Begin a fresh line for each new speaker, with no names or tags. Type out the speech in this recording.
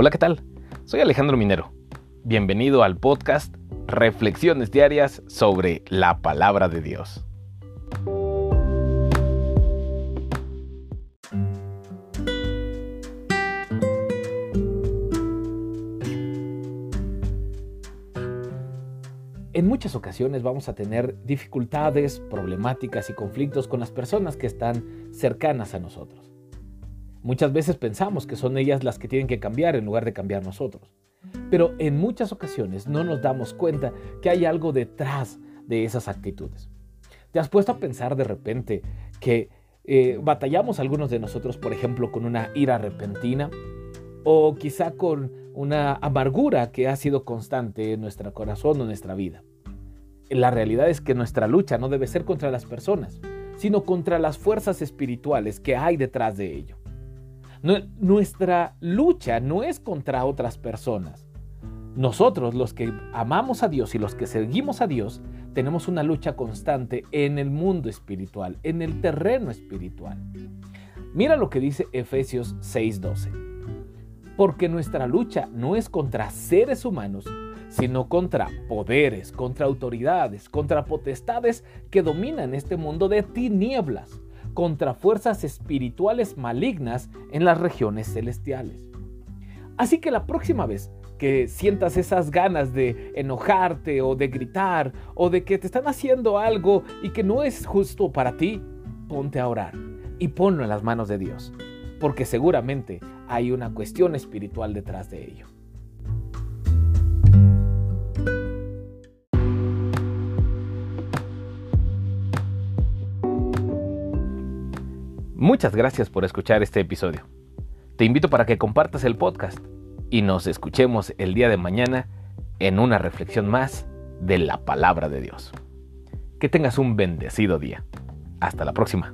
Hola, ¿qué tal? Soy Alejandro Minero. Bienvenido al podcast Reflexiones Diarias sobre la Palabra de Dios. En muchas ocasiones vamos a tener dificultades, problemáticas y conflictos con las personas que están cercanas a nosotros. Muchas veces pensamos que son ellas las que tienen que cambiar en lugar de cambiar nosotros. Pero en muchas ocasiones no nos damos cuenta que hay algo detrás de esas actitudes. ¿Te has puesto a pensar de repente que eh, batallamos algunos de nosotros, por ejemplo, con una ira repentina? O quizá con una amargura que ha sido constante en nuestro corazón o en nuestra vida. La realidad es que nuestra lucha no debe ser contra las personas, sino contra las fuerzas espirituales que hay detrás de ello nuestra lucha no es contra otras personas. Nosotros, los que amamos a Dios y los que seguimos a Dios, tenemos una lucha constante en el mundo espiritual, en el terreno espiritual. Mira lo que dice Efesios 6:12. Porque nuestra lucha no es contra seres humanos, sino contra poderes, contra autoridades, contra potestades que dominan este mundo de tinieblas contra fuerzas espirituales malignas en las regiones celestiales. Así que la próxima vez que sientas esas ganas de enojarte o de gritar o de que te están haciendo algo y que no es justo para ti, ponte a orar y ponlo en las manos de Dios, porque seguramente hay una cuestión espiritual detrás de ello. Muchas gracias por escuchar este episodio. Te invito para que compartas el podcast y nos escuchemos el día de mañana en una reflexión más de la palabra de Dios. Que tengas un bendecido día. Hasta la próxima.